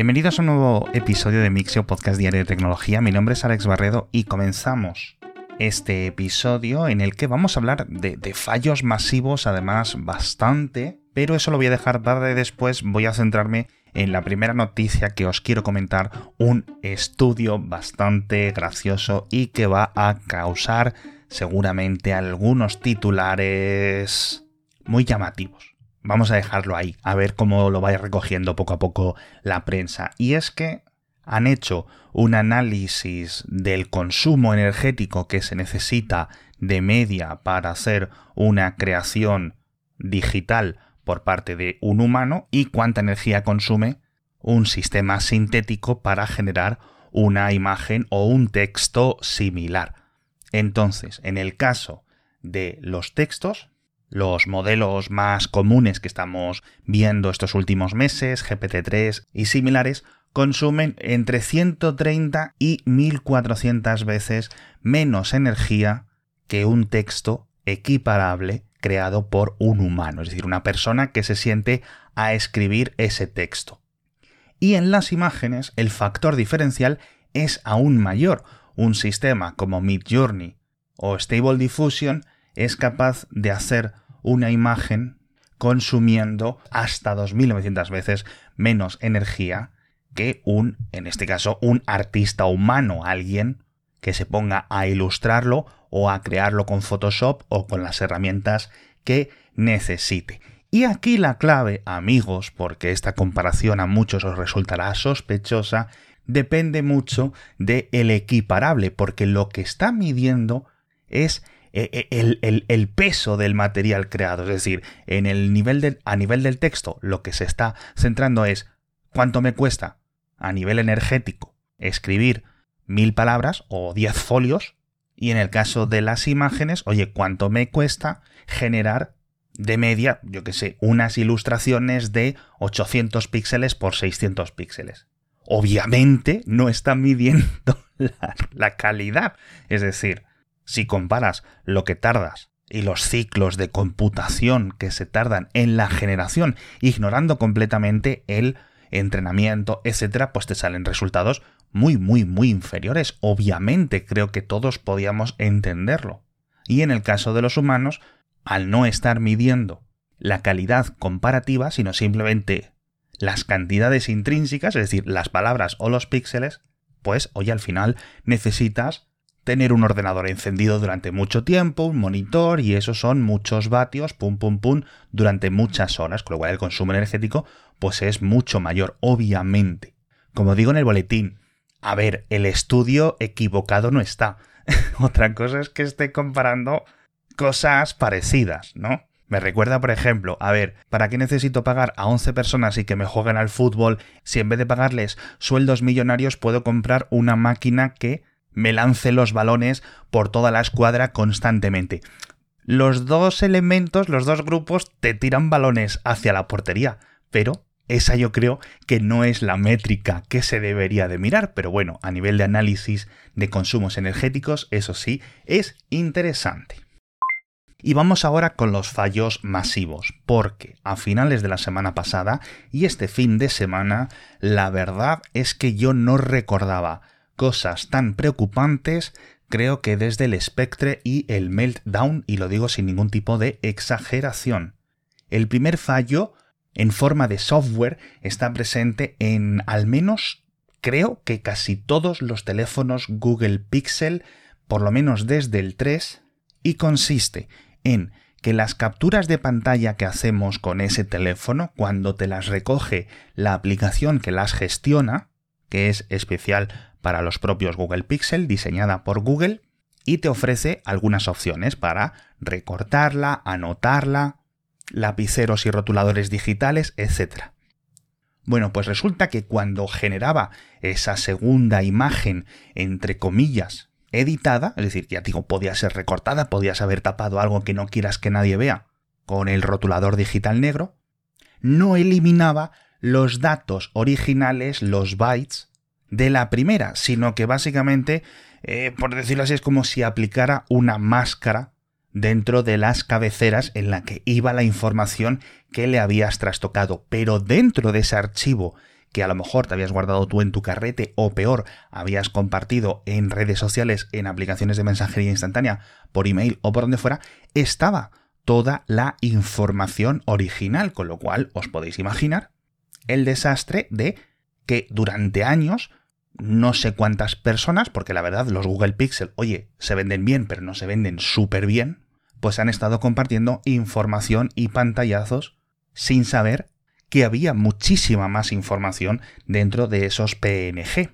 Bienvenidos a un nuevo episodio de Mixio Podcast Diario de Tecnología. Mi nombre es Alex Barredo y comenzamos este episodio en el que vamos a hablar de, fallos masivos, además bastante, pero eso lo voy a dejar tarde después. Voy a centrarme en la primera noticia que os quiero comentar, un estudio bastante gracioso y que va a causar seguramente algunos titulares muy llamativos. Vamos a dejarlo ahí, a ver cómo lo vaya recogiendo poco a poco la prensa. Y es que han hecho un análisis del consumo energético que se necesita de media para hacer una creación digital por parte de un humano y cuánta energía consume un sistema sintético para generar una imagen o un texto similar. Entonces, en el caso de los textos, los modelos más comunes que estamos viendo estos últimos meses, GPT-3 y similares, consumen entre 130 y 1400 veces menos energía que un texto equiparable creado por un humano, es decir, una persona que se siente a escribir ese texto. Y en las imágenes el factor diferencial es aún mayor. Un sistema como Midjourney o Stable Diffusion es capaz de hacer una imagen consumiendo hasta 2.900 veces menos energía que un, en este caso, un artista humano, alguien que se ponga a ilustrarlo o a crearlo con Photoshop o con las herramientas que necesite. Y aquí la clave, amigos, porque esta comparación a muchos os resultará sospechosa, depende mucho de el equiparable, porque lo que está midiendo es eh, eh, el, peso del material creado. Es decir, en el nivel a nivel del texto, lo que se está centrando es cuánto me cuesta a nivel energético escribir mil palabras o diez folios. Y en el caso de las imágenes, oye, cuánto me cuesta generar de media, yo que sé, unas ilustraciones de 800 píxeles por 600 píxeles. Obviamente no está midiendo la calidad. Es decir, si comparas lo que tardas y los ciclos de computación que se tardan en la generación, ignorando completamente el entrenamiento, etcétera, pues te salen resultados muy, muy, muy inferiores. Obviamente, creo que todos podíamos entenderlo. Y en el caso de los humanos, al no estar midiendo la calidad comparativa, sino simplemente las cantidades intrínsecas, es decir, las palabras o los píxeles, pues hoy al final necesitas tener un ordenador encendido durante mucho tiempo, un monitor, y eso son muchos vatios, pum, pum, pum, durante muchas horas, con lo cual el consumo energético pues es mucho mayor, obviamente. Como digo en el boletín, a ver, el estudio equivocado no está. Otra cosa es que esté comparando cosas parecidas, ¿no? Me recuerda, por ejemplo, a ver, ¿para qué necesito pagar a 11 personas y que me jueguen al fútbol si en vez de pagarles sueldos millonarios puedo comprar una máquina que me lance los balones por toda la escuadra constantemente. Los dos elementos, los dos grupos, te tiran balones hacia la portería, pero esa yo creo que no es la métrica que se debería de mirar, pero bueno, a nivel de análisis de consumos energéticos, eso sí, es interesante. Y vamos ahora con los fallos masivos, porque a finales de la semana pasada y este fin de semana, la verdad es que yo no recordaba cosas tan preocupantes, creo que desde el Spectre y el Meltdown, y lo digo sin ningún tipo de exageración. El primer fallo, en forma de software, está presente en al menos creo que casi todos los teléfonos Google Pixel, por lo menos desde el 3, y consiste en que las capturas de pantalla que hacemos con ese teléfono, cuando te las recoge la aplicación que las gestiona, que es especial para los propios Google Pixel, diseñada por Google, y te ofrece algunas opciones para recortarla, anotarla, lapiceros y rotuladores digitales, etc. Bueno, pues resulta que cuando generaba esa segunda imagen, entre comillas, editada, es decir, ya digo, podía ser recortada, podías haber tapado algo que no quieras que nadie vea con el rotulador digital negro, no eliminaba los datos originales, los bytes, de la primera, sino que básicamente, eh, por decirlo así, es como si aplicara una máscara dentro de las cabeceras en la que iba la información que le habías trastocado. Pero dentro de ese archivo que a lo mejor te habías guardado tú en tu carrete o peor, habías compartido en redes sociales, en aplicaciones de mensajería instantánea, por email o por donde fuera, estaba toda la información original, con lo cual os podéis imaginar el desastre de que durante años no sé cuántas personas, porque la verdad los Google Pixel, oye, se venden bien, pero no se venden súper bien, pues han estado compartiendo información y pantallazos sin saber que había muchísima más información dentro de esos PNG.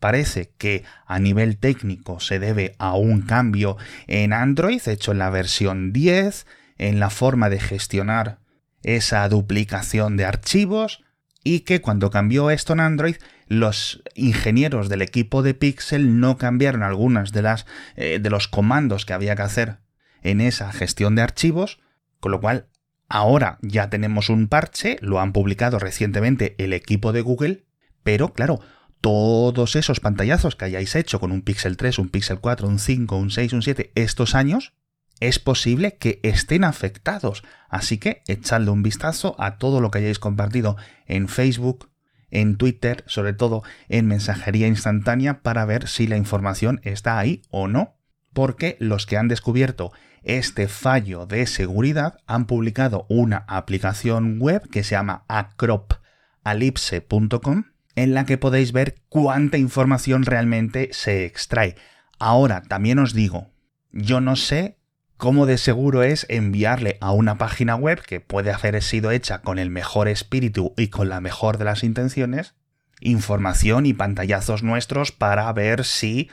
Parece que a nivel técnico se debe a un cambio en Android hecho en la versión 10, en la forma de gestionar esa duplicación de archivos y que cuando cambió esto en Android los ingenieros del equipo de Pixel no cambiaron algunas de las eh, de los comandos que había que hacer en esa gestión de archivos, con lo cual ahora ya tenemos un parche, lo han publicado recientemente el equipo de Google, pero claro, todos esos pantallazos que hayáis hecho con un Pixel 3, un Pixel 4, un 5, un 6, un 7 estos años, es posible que estén afectados. Así que echadle un vistazo a todo lo que hayáis compartido en Facebook, en Twitter, sobre todo en mensajería instantánea, para ver si la información está ahí o no. Porque los que han descubierto este fallo de seguridad han publicado una aplicación web que se llama acropalipse.com en la que podéis ver cuánta información realmente se extrae. Ahora, también os digo, yo no sé cómo de seguro es enviarle a una página web que puede haber sido hecha con el mejor espíritu y con la mejor de las intenciones, información y pantallazos nuestros para ver si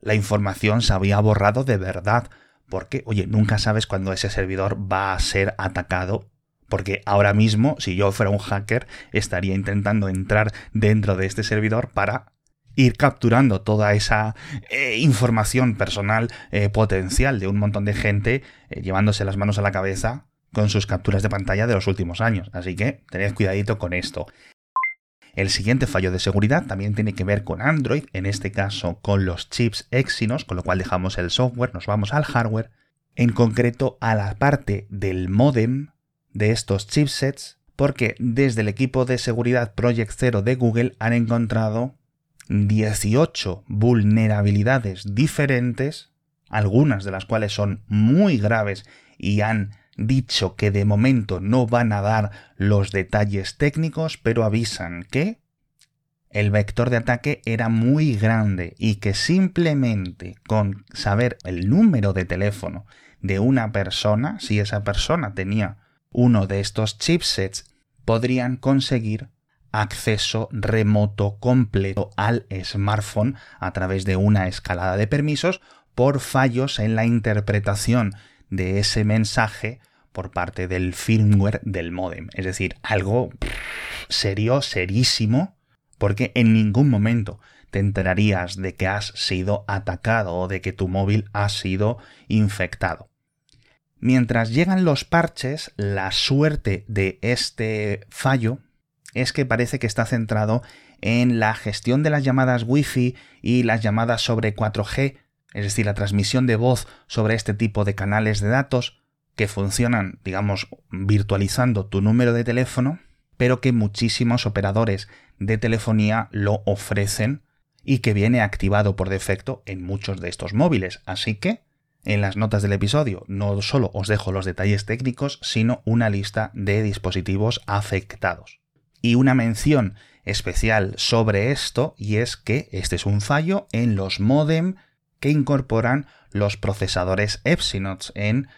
la información se había borrado de verdad. Porque, oye, nunca sabes cuándo ese servidor va a ser atacado. Porque ahora mismo, si yo fuera un hacker, estaría intentando entrar dentro de este servidor para ir capturando toda esa eh, información personal eh, potencial de un montón de gente eh, llevándose las manos a la cabeza con sus capturas de pantalla de los últimos años. Así que tened cuidadito con esto. El siguiente fallo de seguridad también tiene que ver con Android, en este caso con los chips Exynos, con lo cual dejamos el software, nos vamos al hardware, en concreto a la parte del modem de estos chipsets, porque desde el equipo de seguridad Project Zero de Google han encontrado 18 vulnerabilidades diferentes, algunas de las cuales son muy graves y han dicho que de momento no van a dar los detalles técnicos, pero avisan que el vector de ataque era muy grande y que simplemente con saber el número de teléfono de una persona, si esa persona tenía uno de estos chipsets, podrían conseguir acceso remoto completo al smartphone a través de una escalada de permisos por fallos en la interpretación de ese mensaje por parte del firmware del modem. Es decir, algo serio, serísimo, porque en ningún momento te enterarías de que has sido atacado o de que tu móvil ha sido infectado. Mientras llegan los parches, la suerte de este fallo es que parece que está centrado en la gestión de las llamadas Wi-Fi y las llamadas sobre 4G, es decir, la transmisión de voz sobre este tipo de canales de datos que funcionan, digamos, virtualizando tu número de teléfono, pero que muchísimos operadores de telefonía lo ofrecen y que viene activado por defecto en muchos de estos móviles. Así que en las notas del episodio no solo os dejo los detalles técnicos, sino una lista de dispositivos afectados y una mención especial sobre esto y es que este es un fallo en los modem que incorporan los procesadores Epsinots en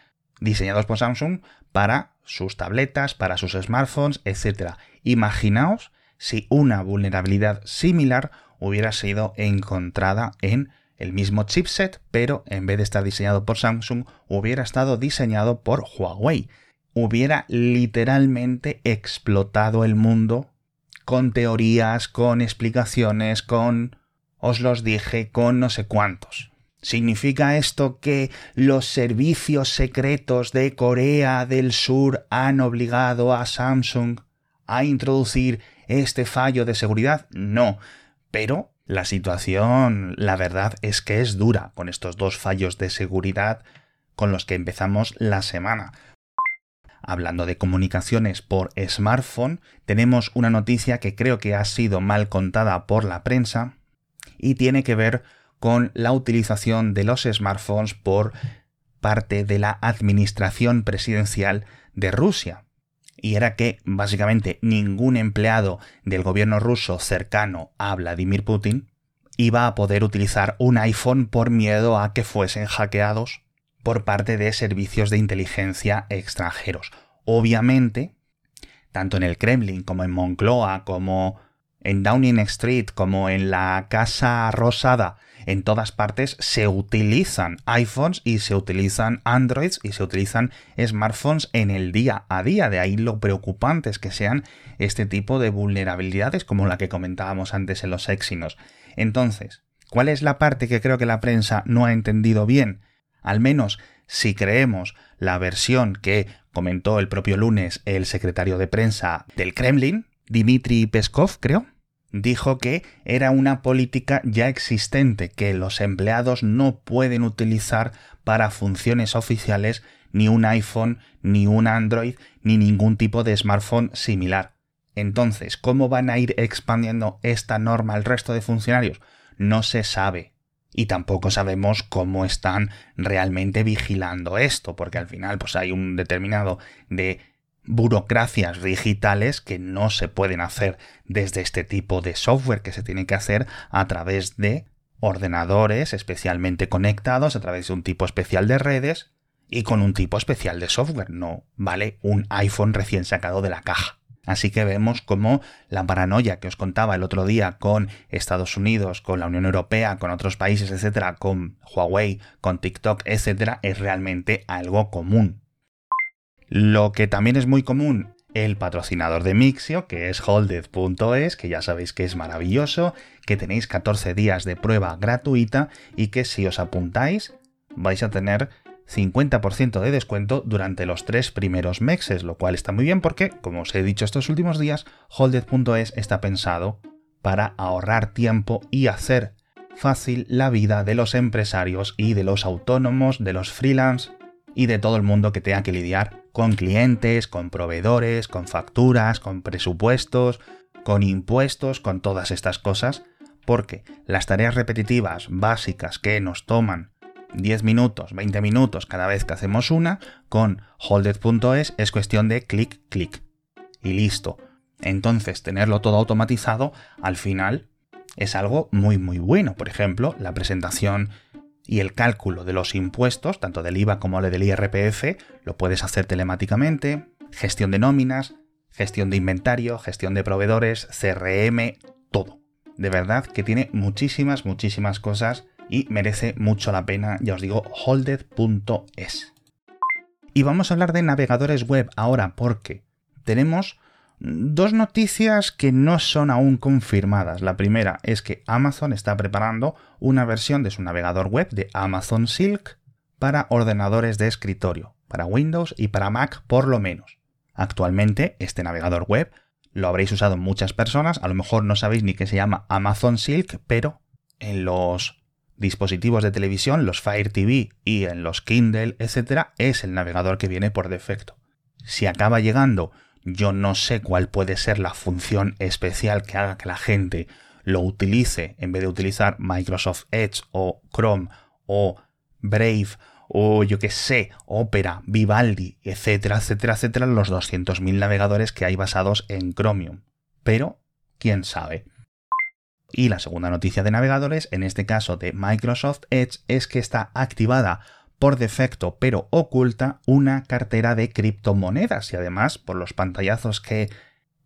diseñados por Samsung para sus tabletas, para sus smartphones, etc. Imaginaos si una vulnerabilidad similar hubiera sido encontrada en el mismo chipset, pero en vez de estar diseñado por Samsung, hubiera estado diseñado por Huawei hubiera literalmente explotado el mundo con teorías, con explicaciones, con os los dije, con no sé cuántos. ¿Significa esto que los servicios secretos de Corea del Sur han obligado a Samsung a introducir este fallo de seguridad? No, pero la situación, la verdad es que es dura con estos dos fallos de seguridad con los que empezamos la semana. Hablando de comunicaciones por smartphone, tenemos una noticia que creo que ha sido mal contada por la prensa y tiene que ver con la utilización de los smartphones por parte de la administración presidencial de Rusia. Y era que básicamente ningún empleado del gobierno ruso cercano a Vladimir Putin iba a poder utilizar un iPhone por miedo a que fuesen hackeados por parte de servicios de inteligencia extranjeros. Obviamente, tanto en el Kremlin como en Moncloa, como en Downing Street, como en la Casa Rosada, en todas partes se utilizan iPhones y se utilizan Androids y se utilizan smartphones en el día a día. De ahí lo preocupante es que sean este tipo de vulnerabilidades como la que comentábamos antes en los Exynos. Entonces, ¿cuál es la parte que creo que la prensa no ha entendido bien? Al menos si creemos la versión que comentó el propio lunes el secretario de prensa del Kremlin, Dmitry Peskov, creo, dijo que era una política ya existente que los empleados no pueden utilizar para funciones oficiales ni un iPhone, ni un Android, ni ningún tipo de smartphone similar. Entonces, ¿cómo van a ir expandiendo esta norma al resto de funcionarios? No se sabe. Y tampoco sabemos cómo están realmente vigilando esto, porque al final pues hay un determinado de burocracias digitales que no se pueden hacer desde este tipo de software, que se tiene que hacer a través de ordenadores especialmente conectados, a través de un tipo especial de redes y con un tipo especial de software. No vale un iPhone recién sacado de la caja. Así que vemos cómo la paranoia que os contaba el otro día con Estados Unidos, con la Unión Europea, con otros países, etcétera, con Huawei, con TikTok, etcétera, es realmente algo común. Lo que también es muy común, el patrocinador de Mixio, que es holded.es, que ya sabéis que es maravilloso, que tenéis 14 días de prueba gratuita y que si os apuntáis vais a tener 50% de descuento durante los tres primeros meses, lo cual está muy bien porque, como os he dicho estos últimos días, holded.es está pensado para ahorrar tiempo y hacer fácil la vida de los empresarios y de los autónomos, de los freelance y de todo el mundo que tenga que lidiar con clientes, con proveedores, con facturas, con presupuestos, con impuestos, con todas estas cosas, porque las tareas repetitivas básicas que nos toman 10 minutos, 20 minutos cada vez que hacemos una, con holded.es es cuestión de clic, clic. Y listo. Entonces, tenerlo todo automatizado, al final, es algo muy, muy bueno. Por ejemplo, la presentación y el cálculo de los impuestos, tanto del IVA como del IRPF, lo puedes hacer telemáticamente, gestión de nóminas, gestión de inventario, gestión de proveedores, CRM, todo. De verdad que tiene muchísimas, muchísimas cosas y merece mucho la pena, ya os digo, holded.es. Y vamos a hablar de navegadores web ahora porque tenemos Dos noticias que no son aún confirmadas. La primera es que Amazon está preparando una versión de su navegador web de Amazon Silk para ordenadores de escritorio, para Windows y para Mac por lo menos. Actualmente este navegador web lo habréis usado muchas personas, a lo mejor no sabéis ni que se llama Amazon Silk, pero en los dispositivos de televisión, los Fire TV y en los Kindle, etc., es el navegador que viene por defecto. Si acaba llegando yo no sé cuál puede ser la función especial que haga que la gente lo utilice en vez de utilizar Microsoft Edge o Chrome o Brave o yo que sé, Opera, Vivaldi, etcétera, etcétera, etcétera, los 200.000 navegadores que hay basados en Chromium. Pero, quién sabe. Y la segunda noticia de navegadores, en este caso de Microsoft Edge, es que está activada por defecto, pero oculta una cartera de criptomonedas y además, por los pantallazos que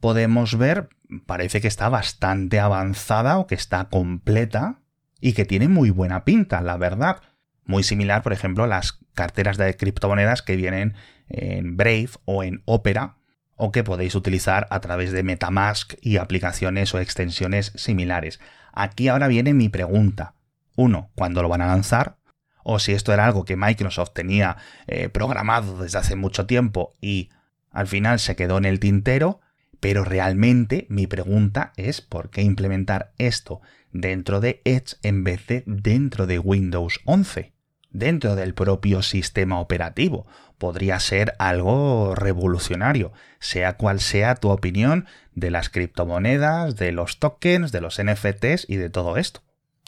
podemos ver, parece que está bastante avanzada o que está completa y que tiene muy buena pinta, la verdad. Muy similar, por ejemplo, a las carteras de criptomonedas que vienen en Brave o en Opera o que podéis utilizar a través de Metamask y aplicaciones o extensiones similares. Aquí ahora viene mi pregunta. Uno, ¿cuándo lo van a lanzar? o si esto era algo que Microsoft tenía eh, programado desde hace mucho tiempo y al final se quedó en el tintero, pero realmente mi pregunta es por qué implementar esto dentro de Edge en vez de dentro de Windows 11. Dentro del propio sistema operativo. Podría ser algo revolucionario, sea cual sea tu opinión de las criptomonedas, de los tokens, de los NFTs y de todo esto.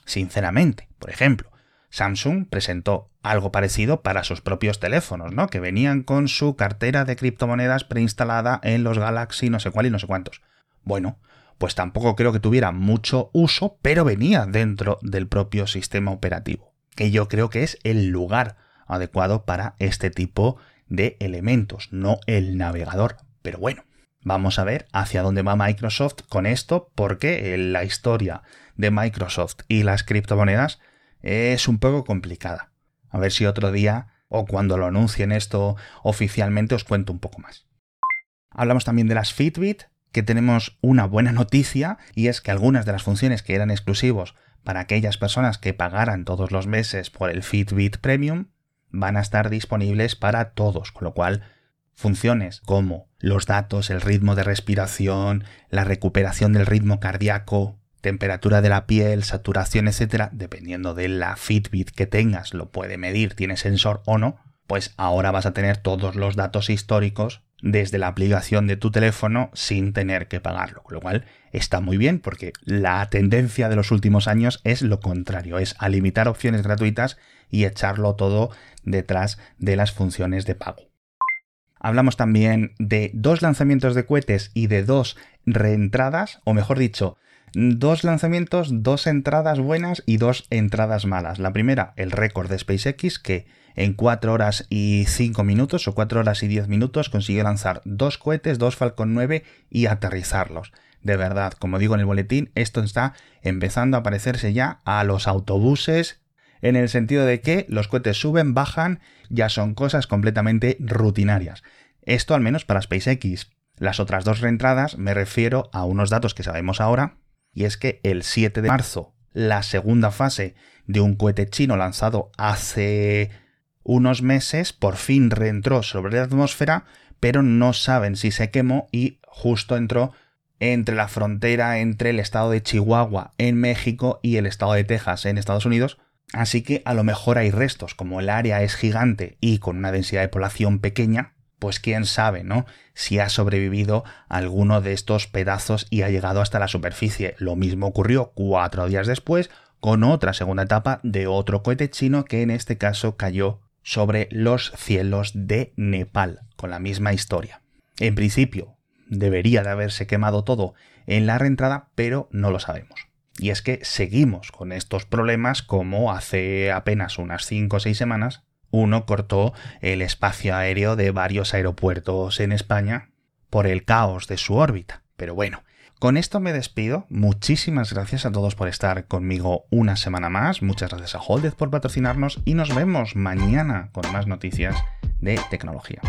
Sinceramente, por ejemplo, Samsung presentó algo parecido para sus propios teléfonos, ¿no? Que venían con su cartera de criptomonedas preinstalada en los Galaxy no sé cuál y no sé cuántos. Bueno, pues tampoco creo que tuviera mucho uso, pero venía dentro del propio sistema operativo, que yo creo que es el lugar adecuado para este tipo de elementos, no el navegador. Pero bueno, vamos a ver hacia dónde va Microsoft con esto, porque la historia de Microsoft y las criptomonedas es un poco complicada. A ver si otro día o cuando lo anuncien esto oficialmente os cuento un poco más. Hablamos también de las Fitbit, que tenemos una buena noticia y es que algunas de las funciones que eran exclusivos para aquellas personas que pagaran todos los meses por el Fitbit Premium van a estar disponibles para todos, con lo cual funciones como los datos, el ritmo de respiración, la recuperación del ritmo cardíaco, temperatura de la piel, saturación, etcétera, dependiendo de la Fitbit que tengas, lo puede medir, tiene sensor o no, pues ahora vas a tener todos los datos históricos desde la aplicación de tu teléfono sin tener que pagarlo, con lo cual está muy bien porque la tendencia de los últimos años es lo contrario, es a limitar opciones gratuitas y echarlo todo detrás de las funciones de pago. Hablamos también de dos lanzamientos de cohetes y de dos reentradas, o mejor dicho, dos lanzamientos, dos entradas buenas y dos entradas malas. La primera, el récord de SpaceX, que en 4 horas y 5 minutos o 4 horas y 10 minutos consiguió lanzar dos cohetes, dos Falcon 9 y aterrizarlos. De verdad, como digo en el boletín, esto está empezando a parecerse ya a los autobuses en el sentido de que los cohetes suben, bajan, ya son cosas completamente rutinarias. Esto al menos para SpaceX. Las otras dos reentradas me refiero a unos datos que sabemos ahora, y es que el 7 de marzo, la segunda fase de un cohete chino lanzado hace unos meses, por fin reentró sobre la atmósfera, pero no saben si se quemó y justo entró entre la frontera entre el estado de Chihuahua en México y el estado de Texas en Estados Unidos. Así que a lo mejor hay restos, como el área es gigante y con una densidad de población pequeña, pues quién sabe, ¿no? Si ha sobrevivido alguno de estos pedazos y ha llegado hasta la superficie. Lo mismo ocurrió cuatro días después con otra segunda etapa de otro cohete chino que en este caso cayó sobre los cielos de Nepal, con la misma historia. En principio, debería de haberse quemado todo en la reentrada, pero no lo sabemos. Y es que seguimos con estos problemas como hace apenas unas 5 o 6 semanas uno cortó el espacio aéreo de varios aeropuertos en España por el caos de su órbita. Pero bueno, con esto me despido. Muchísimas gracias a todos por estar conmigo una semana más. Muchas gracias a Holded por patrocinarnos y nos vemos mañana con más noticias de tecnología.